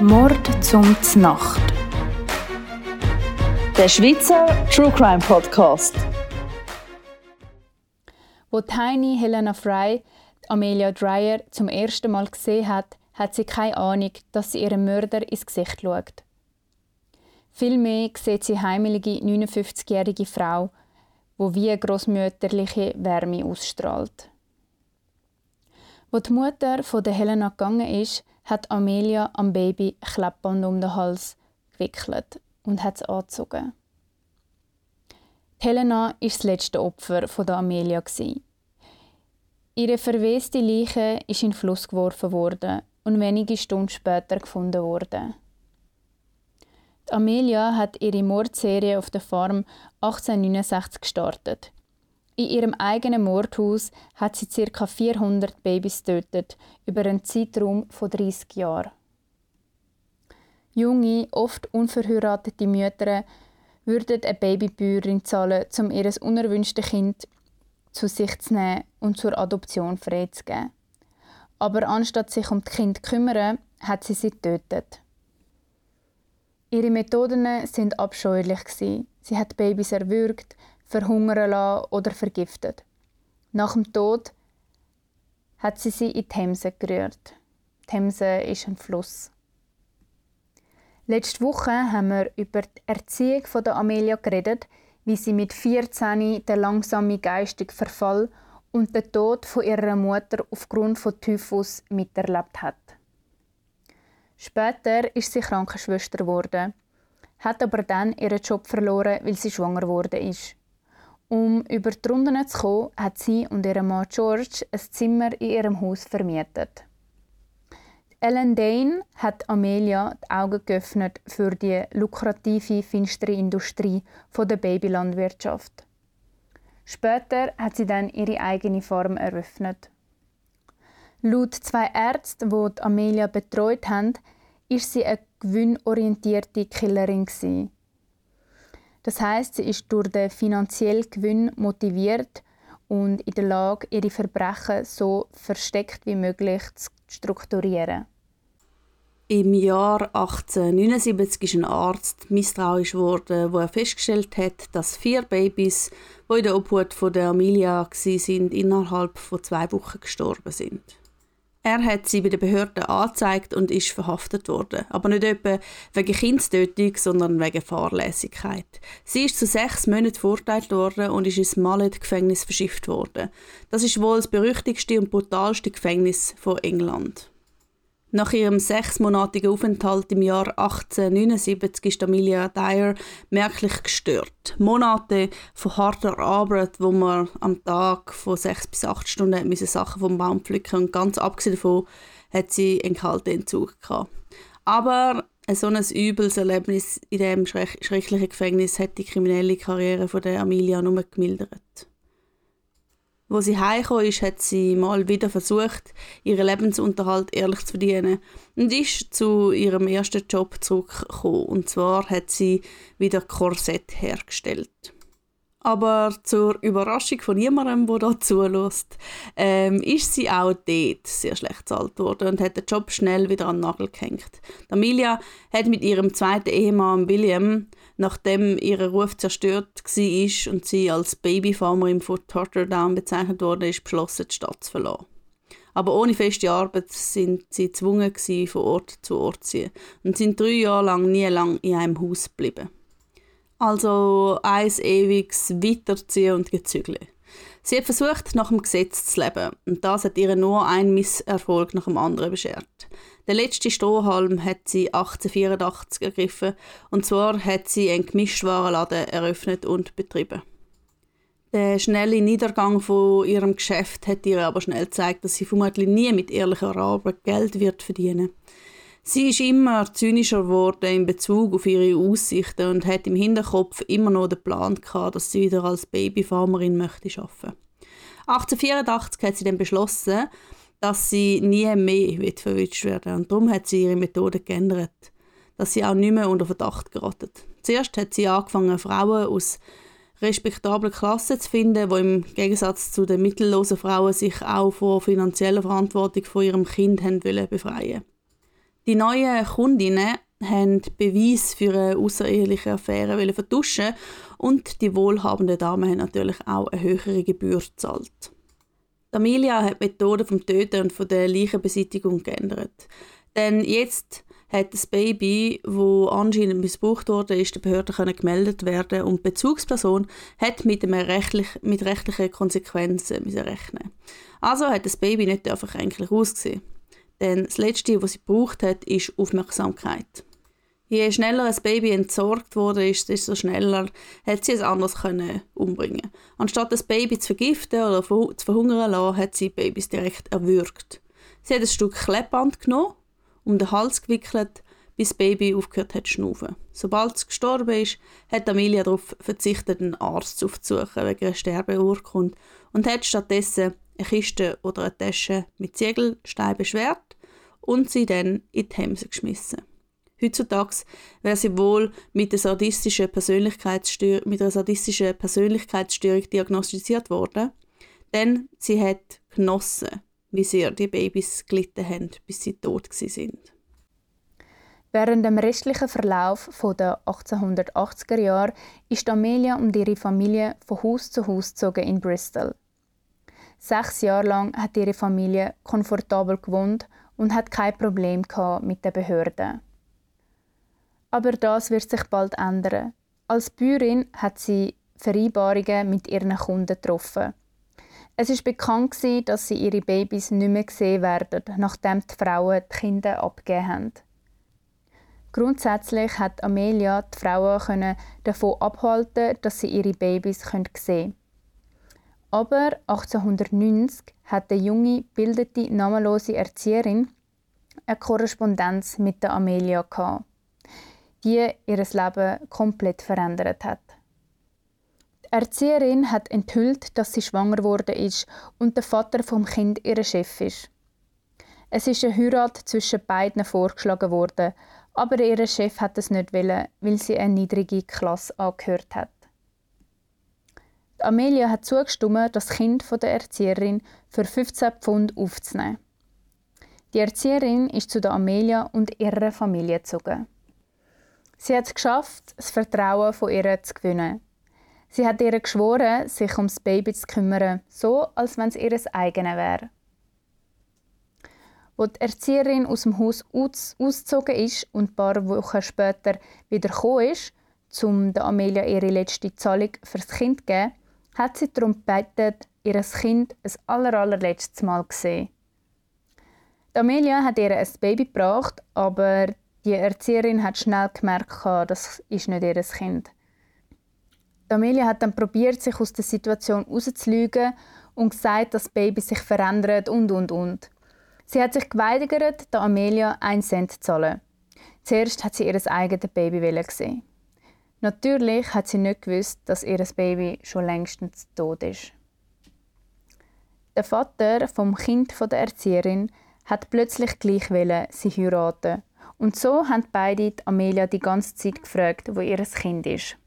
Mord zum Znacht. Der Schweizer True Crime Podcast. Wo Tiny Helena Fry Amelia Dreyer zum ersten Mal gesehen hat, hat sie keine Ahnung, dass sie ihrem Mörder ins Gesicht schaut. Vielmehr sieht sie heimelige 59-jährige Frau, wo wie eine grossmütterliche Wärme ausstrahlt. Wo die Mutter von der Helena gegangen ist, hat Amelia am Baby Kleppband um den Hals gewickelt und hat es angezogen. Helena ist das letzte Opfer von der Amelia. Ihre verweste Leiche ist in den Fluss geworfen worden und wenige Stunden später gefunden worden. Amelia hat ihre Mordserie auf der Farm 1869 gestartet. In ihrem eigenen Mordhaus hat sie ca. 400 Babys getötet, über einen Zeitraum von 30 Jahren. Junge, oft unverheiratete Mütter würden eine Babybäuerin zahlen, um ihr unerwünschtes Kind zu sich zu nehmen und zur Adoption freizugeben. Aber anstatt sich um das Kind zu kümmern, hat sie sie getötet. Ihre Methoden sind abscheulich. Sie hat Babys erwürgt, verhungern lassen oder vergiftet. Nach dem Tod hat sie sie in die Themse gerührt. Die Themse ist ein Fluss. Letzte Woche haben wir über die Erziehung von der Amelia geredet, wie sie mit 14 den langsamen geistigen Verfall und den Tod von ihrer Mutter aufgrund von Typhus miterlebt hat. Später ist sie Krankenschwester geworden, hat aber dann ihren Job verloren, weil sie schwanger geworden ist. Um über die Runden zu kommen, hat sie und ihr Mann George ein Zimmer in ihrem Haus vermietet. Ellen Dane hat Amelia die Augen geöffnet für die lukrative, finstere Industrie der Babylandwirtschaft. Später hat sie dann ihre eigene Farm eröffnet. Laut zwei Ärzten, die, die Amelia betreut haben, ist sie eine gewinnorientierte Killerin. Das heißt, sie ist durch den finanziellen Gewinn motiviert und in der Lage, ihre Verbrechen so versteckt wie möglich zu strukturieren. Im Jahr 1879 ist ein Arzt misstrauisch geworden, wo er festgestellt hat, dass vier Babys, die in der Obhut von der Amelia sind, innerhalb von zwei Wochen gestorben sind. Er hat sie bei den Behörden angezeigt und ist verhaftet worden. Aber nicht etwa wegen Kindstötung, sondern wegen Fahrlässigkeit. Sie ist zu sechs Monaten verurteilt worden und ist ins Mallet-Gefängnis verschifft worden. Das ist wohl das berüchtigste und brutalste Gefängnis von England. Nach ihrem sechsmonatigen Aufenthalt im Jahr 1879 ist Amelia Dyer merklich gestört. Monate von harter Arbeit, wo man am Tag von sechs bis acht Stunden müssen Sachen vom Baum pflücken und ganz abgesehen davon hat sie einen kalten Entzug gehabt. Aber so ein übles Erlebnis in diesem schrecklichen Gefängnis hat die kriminelle Karriere von der Amelia nur gemildert. Wo sie heimgekommen ist, hat sie mal wieder versucht, ihren Lebensunterhalt ehrlich zu verdienen und ist zu ihrem ersten Job zurückgekommen. Und zwar hat sie wieder Korsett hergestellt. Aber zur Überraschung von niemandem, der da zulässt, ähm, ist sie auch dort sehr schlecht bezahlt worden und hat den Job schnell wieder an den Nagel gehängt. Amelia hat mit ihrem zweiten Ehemann William nachdem ihr Ruf zerstört war und sie als Babyfarmerin von Totterdown bezeichnet wurde, beschlossen, die Stadt zu verlassen. Aber ohne feste Arbeit sind sie gezwungen, von Ort zu Ort zu ziehen und sind drei Jahre lang nie lang in einem Haus geblieben. Also eins ewiges Weiterziehen und Gezügle. Sie hat versucht, nach dem Gesetz zu leben und das hat ihr nur ein Misserfolg nach dem anderen beschert. Der letzte Strohhalm hat sie 1884 ergriffen und zwar hat sie einen Gemischtwarenladen eröffnet und betrieben. Der schnelle Niedergang von ihrem Geschäft hat ihr aber schnell gezeigt, dass sie vermutlich nie mit ehrlicher Arbeit Geld wird verdienen. Sie ist immer zynischer geworden in Bezug auf ihre Aussichten und hat im Hinterkopf immer noch den Plan gehabt, dass sie wieder als Babyfarmerin möchte arbeiten. 1884 hat sie dann beschlossen, dass sie nie mehr verwünscht werden Und darum hat sie ihre Methode geändert, dass sie auch nicht mehr unter Verdacht geraten. Zuerst hat sie angefangen, Frauen aus respektablen Klassen zu finden, die im Gegensatz zu den mittellosen Frauen sich auch von finanzieller Verantwortung von ihrem Kind haben wollen befreien Die neuen Kundinnen haben Beweis für eine außereheliche Affäre vertuschen und die wohlhabenden Damen haben natürlich auch eine höhere Gebühr gezahlt. Amelia hat die Methode vom Töten und von der Leichenbeseitigung geändert. Denn jetzt hat das Baby, wo anscheinend missbraucht wurde, ist der Behörde können gemeldet werden und die Bezugsperson hat mit, einem rechtlich, mit rechtlichen Konsequenzen rechnen. Also hat das Baby nicht einfach eigentlich ausgesehen. Denn das Letzte, was sie braucht hat, ist Aufmerksamkeit. Je schneller ein Baby entsorgt wurde, desto schneller hat sie es anders können umbringen. Anstatt das Baby zu vergiften oder zu verhungern lassen, hat sie Babys direkt erwürgt. Sie hat ein Stück Klebband genommen um den Hals gewickelt, bis das Baby aufgehört hat zu schnaufen. Sobald es gestorben ist, hat Amelia darauf verzichtet, einen Arzt aufzusuchen wegen einer Sterbeurkunde und hat stattdessen eine Kiste oder eine Tasche mit Ziegelsteinen beschwert und sie dann in die Themse geschmissen. Heutzutage wäre sie wohl mit, einer sadistischen Persönlichkeitsstörung, mit einer sadistischen Persönlichkeitsstörung diagnostiziert worden, denn sie hat genossen, wie sehr die Babys gelitten haben, bis sie tot sind. Während dem restlichen Verlauf der 1880er Jahre ist Amelia und ihre Familie von Haus zu Haus gezogen in Bristol. Sechs Jahre lang hat ihre Familie komfortabel gewohnt und hat kein Problem mit den Behörden. Aber das wird sich bald ändern. Als Bäuerin hat sie Vereinbarungen mit ihren Kunden getroffen. Es ist bekannt, dass sie ihre Babys nicht mehr gesehen werden, nachdem die Frauen die Kinder abgegeben haben. Grundsätzlich hat Amelia die Frauen davon abhalten, dass sie ihre Babys sehen können. Aber 1890 hat die junge, bildete, namenlose Erzieherin eine Korrespondenz mit der Amelia gehabt, die ihr Leben komplett verändert hat. Erzieherin hat enthüllt, dass sie schwanger geworden ist und der Vater vom Kind ihr Chef ist. Es ist eine Heirat zwischen beiden vorgeschlagen worden, aber ihr Chef hat es nicht wollen, weil sie eine niedrige Klasse angehört hat. Amelia hat zugestimmt, das Kind der Erzieherin für 15 Pfund aufzunehmen. Die Erzieherin ist zu der Amelia und ihrer Familie gezogen. Sie hat es geschafft, das Vertrauen von ihr zu gewinnen. Sie hat ihr geschworen, sich ums Baby zu kümmern, so als wenn es ihr eigenes wäre. Als die Erzieherin aus dem Haus ausgezogen ist und ein paar Wochen später wieder gekommen ist, um der Amelia ihre letzte Zahlung für das Kind zu geben, hat sie darum gebeten, ihr Kind ein aller, allerletztes Mal zu sehen. Die Amelia hat ihr ein Baby gebracht, aber die Erzieherin hat schnell gemerkt, das ist nicht ihr Kind. Amelia hat dann probiert, sich aus der Situation rauszulügen und gesagt, dass das Baby sich verändert und und und. Sie hat sich geweigert, der Amelia einen Cent zu zahlen. Zuerst hat sie ihr eigenes Baby gesehen. Natürlich hat sie nicht gewusst, dass ihr Baby schon längstens tot ist. Der Vater vom Kind der Erzieherin hat plötzlich gleich wollen, sie heiraten. Und so haben beide Amelia die ganze Zeit gefragt, wo ihr Kind ist.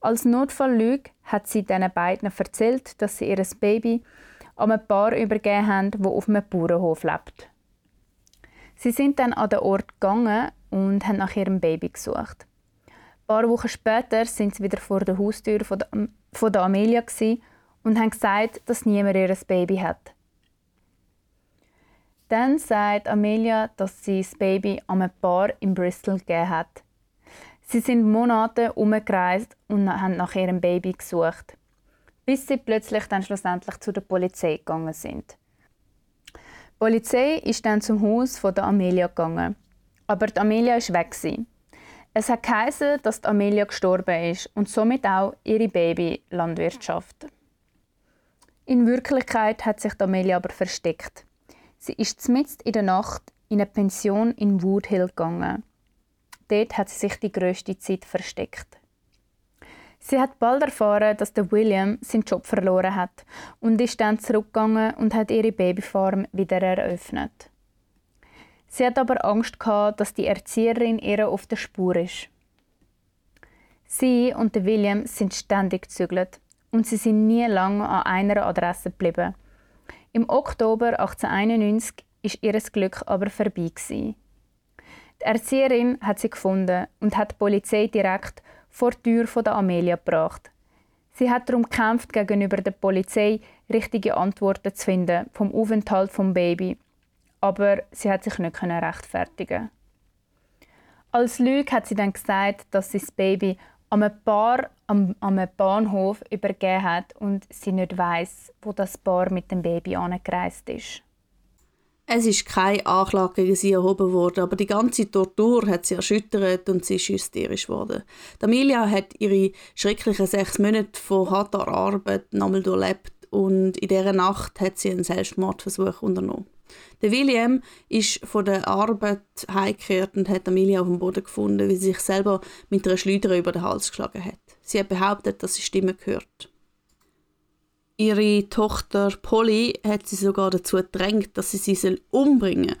Als Notfalllüge hat sie den beiden erzählt, dass sie ihr Baby an ein Paar übergeben haben, wo auf einem Bauernhof lebt. Sie sind dann an den Ort gegangen und haben nach ihrem Baby gesucht. Paar Wochen später sind sie wieder vor der Haustür von der, von der Amelia und haben gesagt, dass niemand ihr Baby hat. Dann sagt Amelia, dass sie das Baby an ein Paar in Bristol gegeben hat. Sie sind Monate umgereist und haben nach ihrem Baby gesucht, bis sie plötzlich dann schlussendlich zu der Polizei gegangen sind. Die Polizei ist dann zum Haus von der Amelia gegangen, aber die Amelia ist weg Es hat geheißen, dass Amelia gestorben ist und somit auch ihre Babylandwirtschaft. In Wirklichkeit hat sich Amelia aber versteckt. Sie ist mitten in der Nacht in eine Pension in Woodhill gegangen Dort hat sie sich die grösste Zeit versteckt. Sie hat bald erfahren, dass der William seinen Job verloren hat und ist dann zurückgegangen und hat ihre Babyfarm wieder eröffnet. Sie hat aber Angst gehabt, dass die Erzieherin ihr auf der Spur ist. Sie und William sind ständig gezügelt und sie sind nie lange an einer Adresse geblieben. Im Oktober 1891 ist ihr Glück aber vorbei gewesen. Die Erzieherin hat sie gefunden und hat die Polizei direkt vor die Tür von der Amelia gebracht. Sie hat darum gekämpft, gegenüber der Polizei richtige Antworten zu finden vom Aufenthalt vom Baby, aber sie hat sich nicht rechtfertigen. Als Lüge hat sie dann gesagt, dass sie das Baby am Paar am, am Bahnhof übergeben hat und sie nicht weiß, wo das Paar mit dem Baby angereist ist. Es ist keine Anklage gegen sie erhoben worden, aber die ganze Tortur hat sie erschüttert und sie ist hysterisch geworden. Amelia hat ihre schrecklichen sechs Monate von harter Arbeit nochmal durchlebt und in dieser Nacht hat sie einen Selbstmordversuch unternommen. Der William ist von der Arbeit heimgekehrt und hat Amelia auf dem Boden gefunden, wie sie sich selber mit einer Schleuder über den Hals geschlagen hat. Sie hat behauptet, dass sie Stimme gehört. Ihre Tochter Polly hat sie sogar dazu gedrängt, dass sie sie umbringen soll.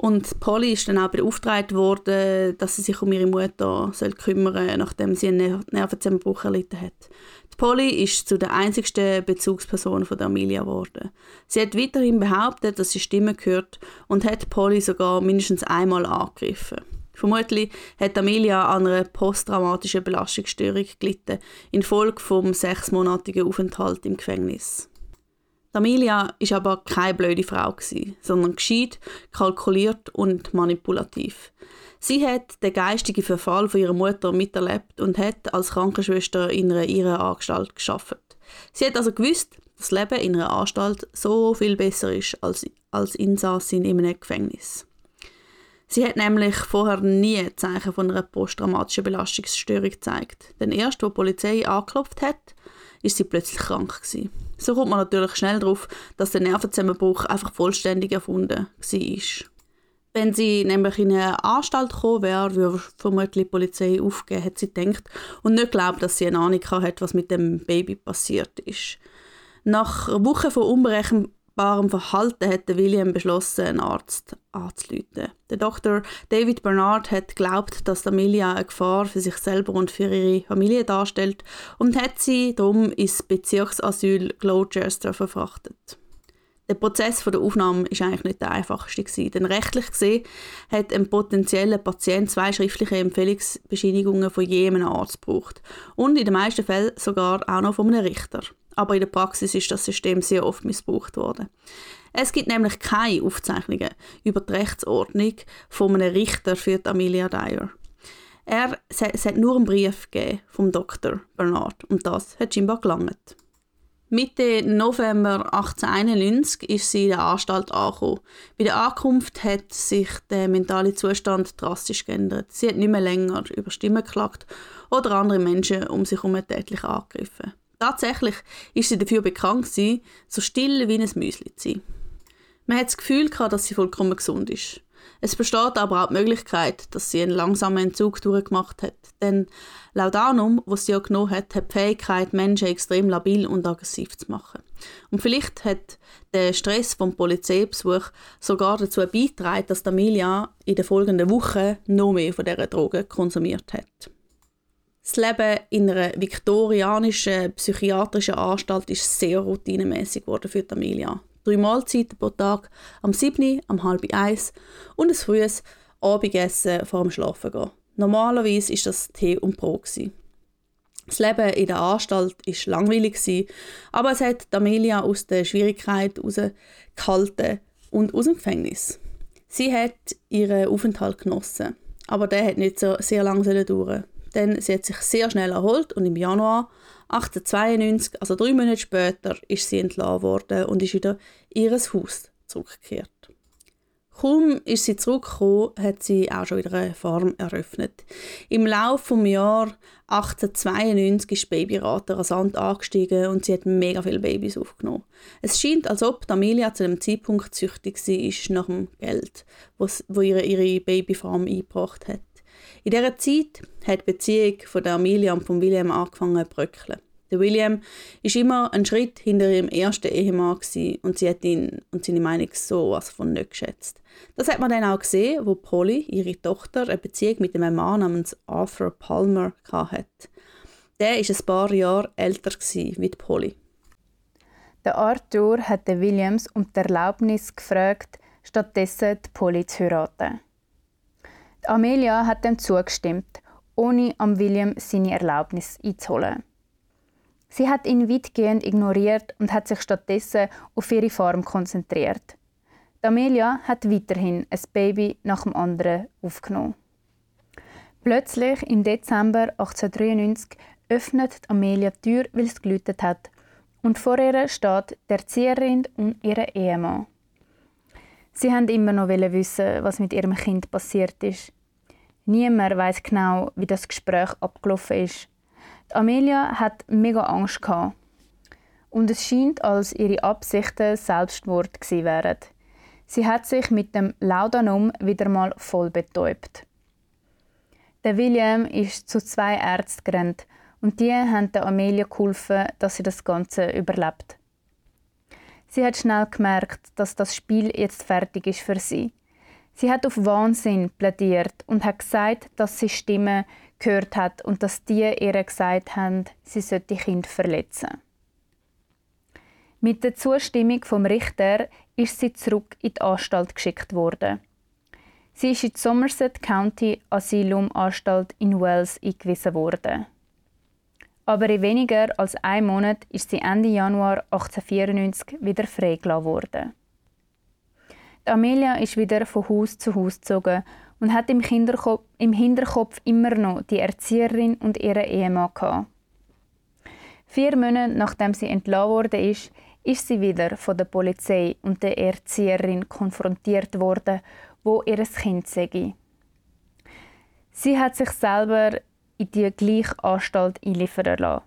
Und Polly ist dann auch beauftragt worden, dass sie sich um ihre Mutter soll kümmern nachdem sie einen Nervenzusammenbruch erlitten hat. Die Polly ist zu der einzigsten Bezugsperson von der Amelia geworden. Sie hat weiterhin behauptet, dass sie Stimmen gehört und hat Polly sogar mindestens einmal angegriffen. Vermutlich hat Amelia an einer posttraumatischen Belastungsstörung gelitten, infolge vom sechsmonatigen Aufenthalt im Gefängnis. Amelia ist aber keine blöde Frau sondern gescheit, kalkuliert und manipulativ. Sie hat den geistigen Verfall von ihrer Mutter miterlebt und hat als Krankenschwester in einer ihrer Anstalt geschafft. Sie hat also gewusst, dass das Leben in einer Anstalt so viel besser ist als als Insassin in einem Gefängnis. Sie hat nämlich vorher nie Zeichen von einer posttraumatischen Belastungsstörung gezeigt. Denn erst, als die Polizei angeklopft hat, ist sie plötzlich krank gewesen. So kommt man natürlich schnell darauf, dass der Nervenzusammenbruch einfach vollständig erfunden war. Wenn sie nämlich in eine Anstalt gekommen wäre, würde vermutlich die Polizei aufgeben, hat sie gedacht, und nicht glaubt, dass sie eine Ahnung hat, was mit dem Baby passiert ist. Nach Wochen von unberechenbarem unvereinbarem Verhalten hat William beschlossen, einen Arzt anzuleiten. Der Dr. David Bernard hat geglaubt, dass Amelia eine Gefahr für sich selber und für ihre Familie darstellt und hat sie darum ins Bezirksasyl Gloucester verfrachtet. Der Prozess der Aufnahme ist eigentlich nicht der einfachste gewesen, denn rechtlich gesehen hat ein potenzieller Patient zwei schriftliche Empfehlungsbescheinigungen von jedem Arzt gebraucht und in den meisten Fällen sogar auch noch von einem Richter aber in der Praxis ist das System sehr oft missbraucht worden. Es gibt nämlich keine Aufzeichnungen über die Rechtsordnung von einem Richter für Amelia Dyer. Er, es hat nur einen Brief vom Dr. Bernard und das hat scheinbar gelangt. Mitte November 1891 ist sie in der Anstalt angekommen. Bei der Ankunft hat sich der mentale Zustand drastisch geändert. Sie hat nicht mehr länger über Stimmen geklagt oder andere Menschen um sich herum tätlich angegriffen. Tatsächlich ist sie dafür bekannt gewesen, so still wie ein Müsli zu sein. Man hat das Gefühl gehabt, dass sie vollkommen gesund ist. Es besteht aber auch die Möglichkeit, dass sie einen langsamen Entzug durchgemacht hat. Denn Laudanum, was sie ja genommen hat, hat die Fähigkeit, Menschen extrem labil und aggressiv zu machen. Und vielleicht hat der Stress vom Polizeibesuch sogar dazu beigetragen, dass Amelia in den folgenden Wochen noch mehr von dieser Droge konsumiert hat. Das Leben in einer viktorianischen psychiatrischen Anstalt ist sehr routinemäßig geworden für die Amelia. Drei Mahlzeiten pro Tag, am 7., am halb eins und ein frühes Abendessen vor dem Schlafen Normalerweise ist das Tee und Brot. Das Leben in der Anstalt war langweilig, aber es hat Amelia aus der Schwierigkeit herausgehalten und aus dem Gefängnis. Sie hat ihren Aufenthalt genossen, aber der hat nicht so sehr lange dauern denn sie hat sich sehr schnell erholt und im Januar 1892, also drei Monate später, ist sie entlassen worden und ist wieder in ihr Haus zurückgekehrt. Kaum ist sie zurückgekommen, hat sie auch schon wieder eine Farm eröffnet. Im Laufe des Jahres 1892 ist die Babyrate rasant angestiegen und sie hat mega viele Babys aufgenommen. Es scheint, als ob Amelia zu dem Zeitpunkt süchtig war nach dem Geld, das ihre, ihre Babyfarm eingebracht hat. In dieser Zeit hat die Beziehung von der Amelia und von William angefangen zu bröckeln. Der William ist immer einen Schritt hinter ihrem ersten Ehemann und sie hat ihn und seine Meinung so was von nicht geschätzt. Das hat man dann auch gesehen, wo Polly, ihre Tochter, eine Beziehung mit einem Mann namens Arthur Palmer hatte. Der ist ein paar Jahre älter wie Polly. Der Arthur hat Williams um die Erlaubnis gefragt, stattdessen die Polly zu heiraten. Amelia hat dem zugestimmt, ohne am William seine Erlaubnis einzuholen. Sie hat ihn weitgehend ignoriert und hat sich stattdessen auf ihre Farm konzentriert. Amelia hat weiterhin ein Baby nach dem anderen aufgenommen. Plötzlich im Dezember 1893 öffnet Amelia die Tür, weil es gelütet hat, und vor ihr steht der Erzieherin und ihr Ehemann. Sie haben immer noch wissen, was mit ihrem Kind passiert ist. Niemand weiß genau, wie das Gespräch abgelaufen ist. Amelia hat mega Angst gehabt. Und es scheint, als ihre Absichten Selbstmord gewesen wären. Sie hat sich mit dem Laudanum wieder mal voll betäubt. Der William ist zu zwei Ärzten gerannt und die haben der Amelia geholfen, dass sie das Ganze überlebt. Sie hat schnell gemerkt, dass das Spiel jetzt fertig ist für sie. Sie hat auf Wahnsinn plädiert und hat gesagt, dass sie Stimmen gehört hat und dass die ihr gesagt haben, sie sollte Kind verletzen. Mit der Zustimmung vom Richter ist sie zurück in die Anstalt geschickt worden. Sie ist in die Somerset County Asylumanstalt in Wales eingewiesen worden. Aber in weniger als einem Monat ist sie Ende Januar 1894 wieder freigelassen worden. Amelia ist wieder von Haus zu Haus gezogen und hat im, Kinderkopf, im Hinterkopf immer noch die Erzieherin und ihren Ehemann gehabt. Vier Monate nachdem sie entlassen wurde, ist, ist sie wieder von der Polizei und der Erzieherin konfrontiert worden, wo ihr Kind sei. Sie hat sich selber in die gleiche Anstalt einliefern lassen.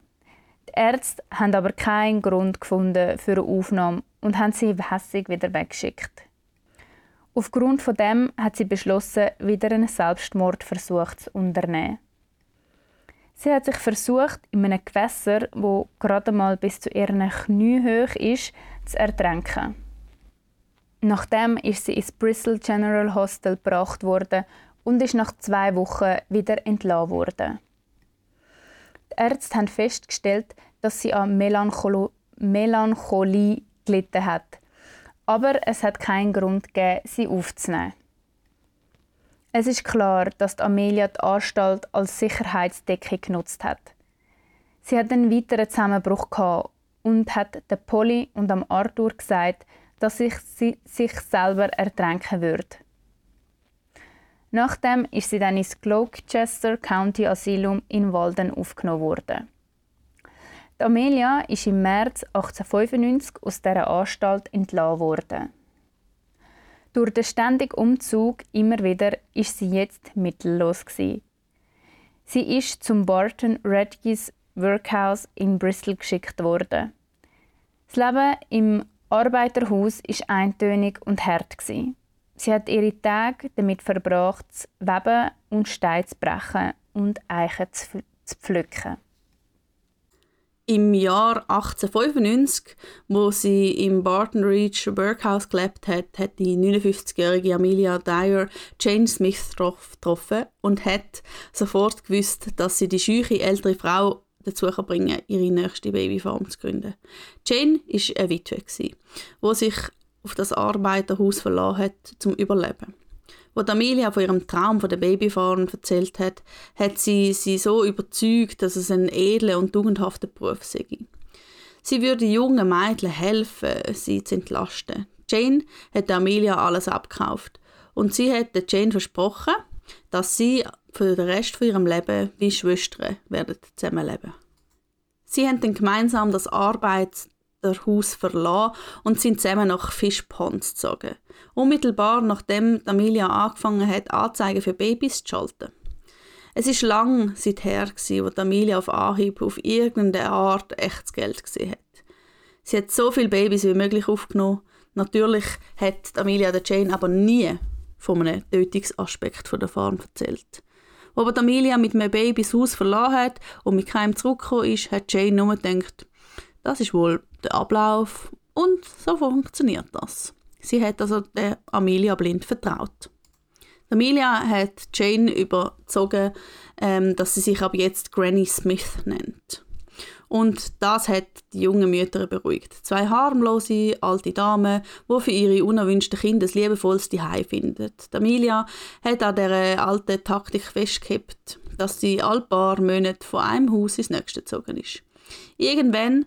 Die Ärzte haben aber keinen Grund gefunden für eine Aufnahme und haben sie hässig wieder weggeschickt. Aufgrund von dem hat sie beschlossen, wieder einen Selbstmordversuch zu unternehmen. Sie hat sich versucht, in einem Gewässer, wo gerade mal bis zu ihren Knie hoch ist, zu ertränken. Nachdem ist sie ins Bristol General Hospital gebracht worden und ist nach zwei Wochen wieder entlassen worden. Die Ärzte haben festgestellt, dass sie an Melancholo Melancholie gelitten hat. Aber es hat keinen Grund gegeben, sie aufzunehmen. Es ist klar, dass Amelia die Anstalt als Sicherheitsdecke genutzt hat. Sie hat einen weiteren Zusammenbruch gehabt und hat der Polly und am Arthur gesagt, dass sich sie sich selber ertränken würde. Nachdem ist sie dann ins Gloucester County Asylum in Walden aufgenommen worden. Die Amelia ist im März 1895 aus dieser Anstalt entlassen worden. Durch den ständigen Umzug immer wieder ist sie jetzt mittellos gewesen. Sie ist zum Barton Redgis Workhouse in Bristol geschickt worden. Das Leben im Arbeiterhaus ist eintönig und hart gewesen. Sie hat ihre Tage damit verbracht, zu weben und Steine zu brechen und Eichen zu, pflücken. Im Jahr 1895, wo sie im Barton Reach Workhouse gelebt hat, hat die 59-jährige Amelia Dyer Jane Smith getroffen und hat sofort gewusst, dass sie die scheuche ältere Frau dazu bringen kann, ihre nächste Babyfarm zu gründen. Jane war eine Witwe, die sich auf das Arbeiterhaus verlassen hat, zum Überleben. Wo Amelia von ihrem Traum von der Babyfarm erzählt hat, hat sie sie so überzeugt, dass es ein edler und tugendhafter Beruf sei. Sie würde jungen Mädchen helfen, sie zu entlasten. Jane hat Amelia alles abgekauft und sie hat Jane versprochen, dass sie für den Rest von ihrem Leben wie Schwestern werden zusammenleben. Sie haben dann gemeinsam das Arbeits- Haus verlassen und sind zusammen nach Fischponds gezogen. Unmittelbar nachdem Amelia angefangen hat, Anzeigen für Babys zu schalten. Es ist lang seither, wo Amelia auf Anhieb auf irgendeine Art echtes Geld gesehen hat. Sie hat so viele Babys wie möglich aufgenommen. Natürlich hat Amelia der Jane aber nie von einem Tötungsaspekt der Farm erzählt. Aber Amelia mit einem Baby das Haus verlassen hat und mit keinem zurückgekommen ist, hat Jane nur gedacht, das ist wohl der Ablauf und so funktioniert das. Sie hat also der Amelia blind vertraut. Amelia hat Jane überzogen, ähm, dass sie sich ab jetzt Granny Smith nennt. Und das hat die jungen Mütter beruhigt. Zwei harmlose alte Damen, die für ihre unerwünschten Kinder das liebevollste Heim finden. Amelia hat an dieser alten Taktik festgehalten, dass sie alle paar Monate von einem Haus ins nächste gezogen ist. Irgendwann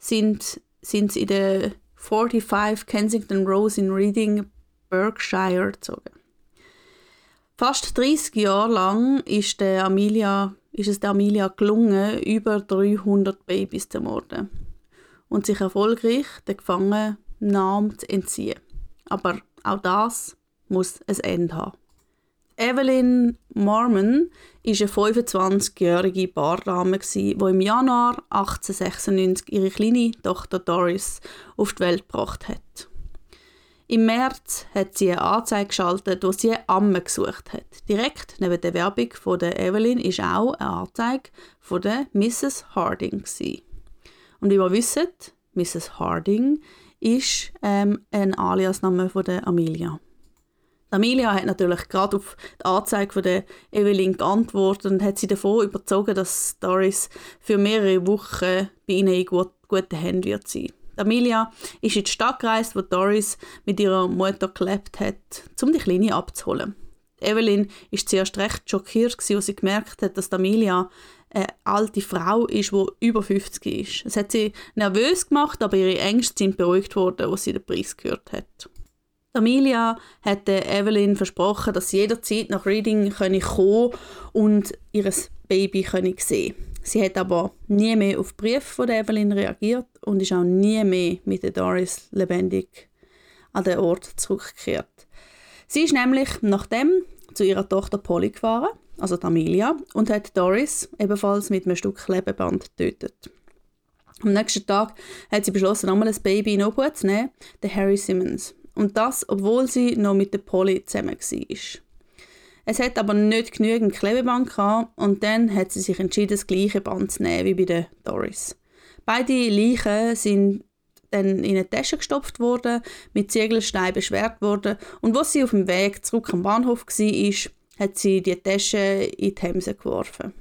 sind, sind sie in der 45 Kensington Rose in Reading, Berkshire gezogen. Fast 30 Jahre lang ist, der Amelia, ist es der Amelia gelungen, über 300 Babys zu morden und sich erfolgreich den Gefangenen zu entziehen. Aber auch das muss ein Ende haben. Evelyn Mormon war eine 25-jährige Bardame, die im Januar 1896 ihre kleine Tochter Doris auf die Welt gebracht hat. Im März hat sie eine Anzeige geschaltet, wo sie eine Amme gesucht hat. Direkt neben der Werbung von der Evelyn ist auch eine Anzeige von der Mrs. Harding. Und wie wir wissen, Mrs. Harding ist ähm, ein Aliasname von der Amelia. Amelia hat natürlich gerade auf die Anzeige von der Evelyn geantwortet und hat sie davon überzogen, dass Doris für mehrere Wochen bei ihnen in gut, guten Händen wird sein. Amelia ist in die Stadt gereist, wo Doris mit ihrer Mutter gelebt hat, um die Kleine abzuholen. Evelyn ist zuerst recht schockiert, als sie gemerkt hat, dass Amelia eine alte Frau ist, die über 50 ist. Es hat sie nervös gemacht, aber ihre Ängste sind beruhigt worden, als sie den Preis gehört hat. Amelia hat Evelyn versprochen, dass sie jederzeit nach Reading kommen könne und ihr Baby sehen könne. Sie hat aber nie mehr auf Brief von Evelyn reagiert und ist auch nie mehr mit der Doris lebendig an den Ort zurückgekehrt. Sie ist nämlich nachdem zu ihrer Tochter Polly gefahren, also Amelia, und hat Doris ebenfalls mit einem Stück Klebeband getötet. Am nächsten Tag hat sie beschlossen, nochmal ein Baby in Obhut zu nehmen, den Harry Simmons. Und das, obwohl sie noch mit der Polly zusammen war. Es hat aber nicht genügend Klebeband gehabt und dann hat sie sich entschieden, das gleiche Band zu nehmen wie bei der Doris. Beide Leichen sind dann in eine Tasche gestopft worden, mit Ziegelsteinen beschwert worden und als sie auf dem Weg zurück am Bahnhof war, hat sie die Tasche in die Themse geworfen.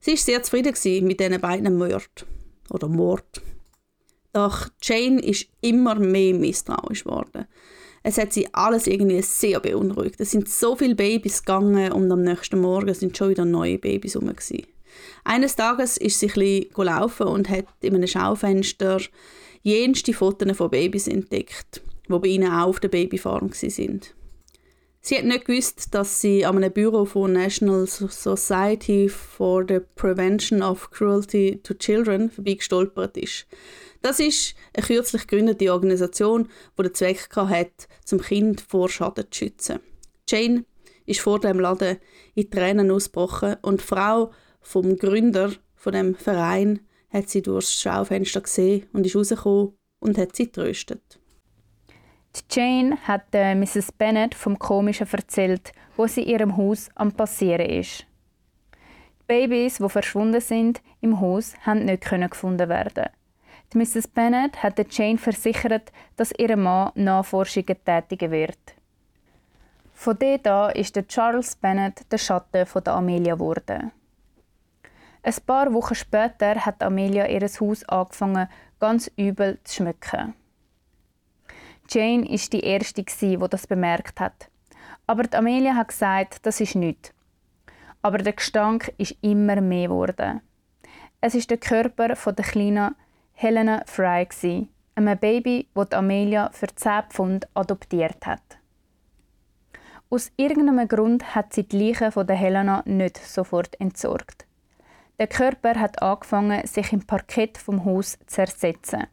Sie war sehr zufrieden mit diesen beiden Morden. Oder Mord. Doch Jane ist immer mehr misstrauisch geworden. Es hat sie alles irgendwie sehr beunruhigt. Es sind so viele Babys gegangen und am nächsten Morgen sind schon wieder neue Babys herum. Eines Tages ist sie ein gelaufen und hat in einem Schaufenster jenste Fotos von Babys entdeckt, die bei ihnen auch auf der Babyfarm sind. Sie hat nicht gewusst, dass sie an einem Büro von National Society for the Prevention of Cruelty to Children vorbeigestolpert ist. Das ist eine kürzlich gegründete Organisation, die den Zweck hat, zum Kind vor Schaden zu schützen. Jane ist vor dem Laden in Tränen ausgebrochen und die Frau vom Gründer von dem Verein hat sie durchs Schaufenster gesehen und ist rausgekommen und hat sie tröstet. Jane hat äh, Mrs. Bennet vom Komischen erzählt, wo sie ihrem Haus am Passieren ist. Die Babys, die verschwunden sind im Haus, haben nicht gefunden werden. Mrs. Bennet hat Jane versichert, dass ihr Mann Nachforschungen tätigen wird. Von dort an ist der Charles Bennet der Schatten von der Amelia geworden. Ein paar Wochen später hat Amelia ihr Haus angefangen, ganz übel zu schmücken. Jane ist die erste, die das bemerkt hat. Aber die Amelia hat gesagt, das ist nichts. Aber der Gestank ist immer mehr geworden. Es ist der Körper von der kleinen Helena Fry, einem Baby, das Amelia für 10 Pfund adoptiert hat. Aus irgendeinem Grund hat sie die Leiche von der Helena nicht sofort entsorgt. Der Körper hat angefangen, sich im Parkett vom Haus zu zersetzen.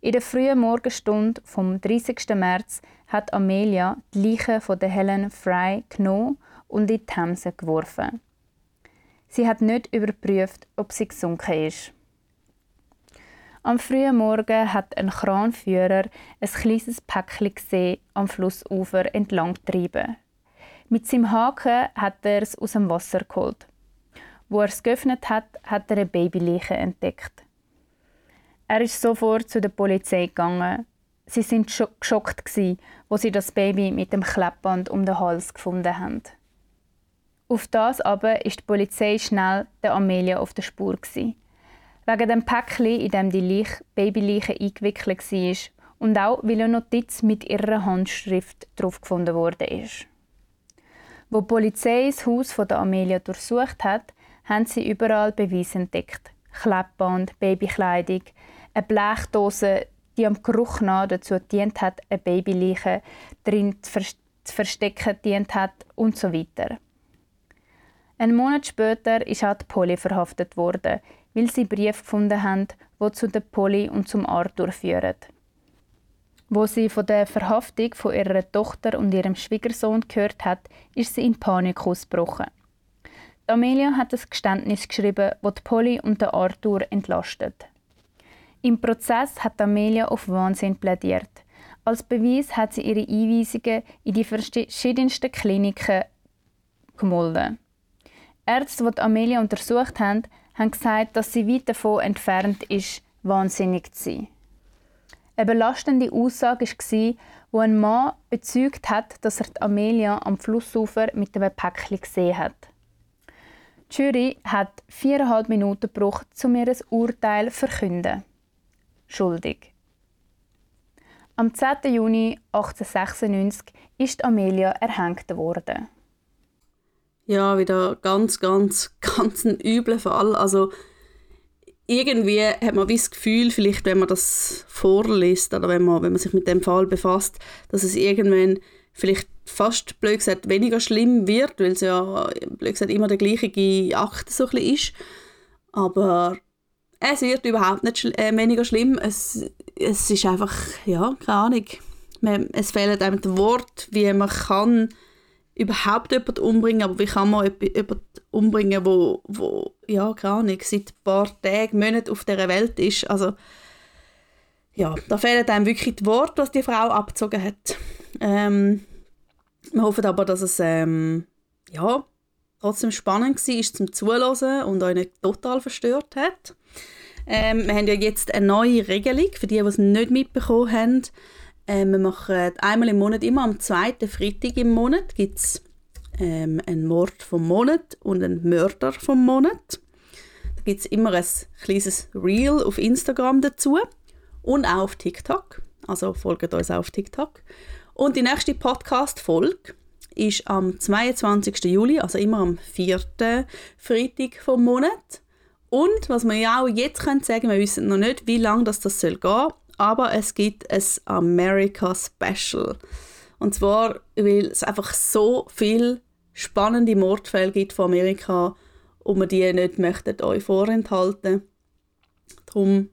In der frühen Morgenstunde vom 30. März hat Amelia die Leiche von der Helen Fry genommen und in die Themse geworfen. Sie hat nicht überprüft, ob sie gesunken ist. Am frühen Morgen hat ein Kranführer ein kleines Päckchen gesehen, am Flussufer entlang treiben. Mit seinem Haken hat er es aus dem Wasser geholt. Wo er es geöffnet hat, hat er eine Babyleiche entdeckt. Er ist sofort zu der Polizei gegangen. Sie sind geschockt wo sie das Baby mit dem Kleppband um den Hals gefunden haben. Auf das aber ist die Polizei schnell der Amelia auf der Spur gewesen. Wegen dem Päckchen, in dem die Leich Babyleiche eingewickelt war und auch weil eine Notiz mit ihrer Handschrift drauf gefunden wurde. Wo die Polizei das Haus der Amelia durchsucht hat, haben sie überall Beweise entdeckt. Klebband, Babykleidung, eine Blechdose, die am Geruch nach dazu dient hat, eine Babyleiche drin zu, verstecken dient hat und so weiter. Ein Monat später ist auch die Polly verhaftet worden, weil sie Brief gefunden haben, die zu der Polly und zum Arthur führen. Wo sie von der Verhaftung von ihrer Tochter und ihrem Schwiegersohn gehört hat, ist sie in Panik ausgebrochen. Amelia hat ein Geständnis geschrieben, das die Polly und der Arthur entlastet. Im Prozess hat Amelia auf Wahnsinn plädiert. Als Beweis hat sie ihre Einweisungen in die verschiedensten Kliniken gemolden. Ärzte, die Amelia untersucht haben, haben gesagt, dass sie weit davon entfernt ist, wahnsinnig zu sein. Eine belastende Aussage war, wo ein Mann bezeugt hat, dass er Amelia am Flussufer mit einem Päckchen gesehen hat. Die Jury hat viereinhalb Minuten gebraucht, um ihr Urteil zu verkünden. Schuldig. Am 10. Juni 1896 ist Amelia erhängt worden. Ja, wieder ganz, ganz, ganz ein übler Fall. Also irgendwie hat man das Gefühl, vielleicht wenn man das vorliest oder wenn man, wenn man sich mit dem Fall befasst, dass es irgendwann vielleicht fast blöd gesagt weniger schlimm wird, weil es ja blöd gesagt immer der gleiche Akt so ein ist. Aber es wird überhaupt nicht schl äh, weniger schlimm. Es, es ist einfach, ja, keine Ahnung. Es fehlen einem die Worte, wie man kann überhaupt jemanden umbringen, aber wie kann man jemanden umbringen, wo, wo ja, keine Ahnung, seit ein paar Tagen, Monaten auf dieser Welt ist. Also, ja, da fehlen einem wirklich die Worte, was die Frau abgezogen hat. Ähm, wir hoffen aber, dass es ähm, ja, trotzdem spannend war zum Zuhören und euch nicht total verstört hat. Ähm, wir haben ja jetzt eine neue Regelung, für die, die es nicht mitbekommen haben. Ähm, wir machen einmal im Monat, immer am zweiten Freitag im Monat, gibt es ähm, einen Mord vom Monat und einen Mörder vom Monat. Da gibt es immer ein kleines Reel auf Instagram dazu und auch auf TikTok. Also folgt uns auf TikTok. Und die nächste Podcast-Folge ist am 22. Juli, also immer am vierten Freitag vom Monat. Und was wir ja auch jetzt können sagen, wir wissen noch nicht, wie lange das, das soll gehen, aber es gibt ein America Special. Und zwar, weil es einfach so viele spannende Mordfälle gibt von Amerika und wir die nicht möchten euch vorenthalten. Darum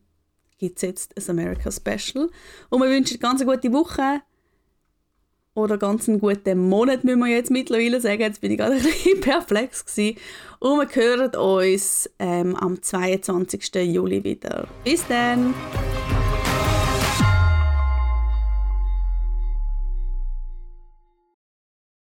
gibt es jetzt ein America Special. Und wir wünschen eine ganz gute Woche oder ganz einen guten Monat, müssen wir jetzt mittlerweile sagen. Jetzt bin ich gerade ein bisschen perplex gewesen. Und wir hören uns ähm, am 22. Juli wieder. Bis dann!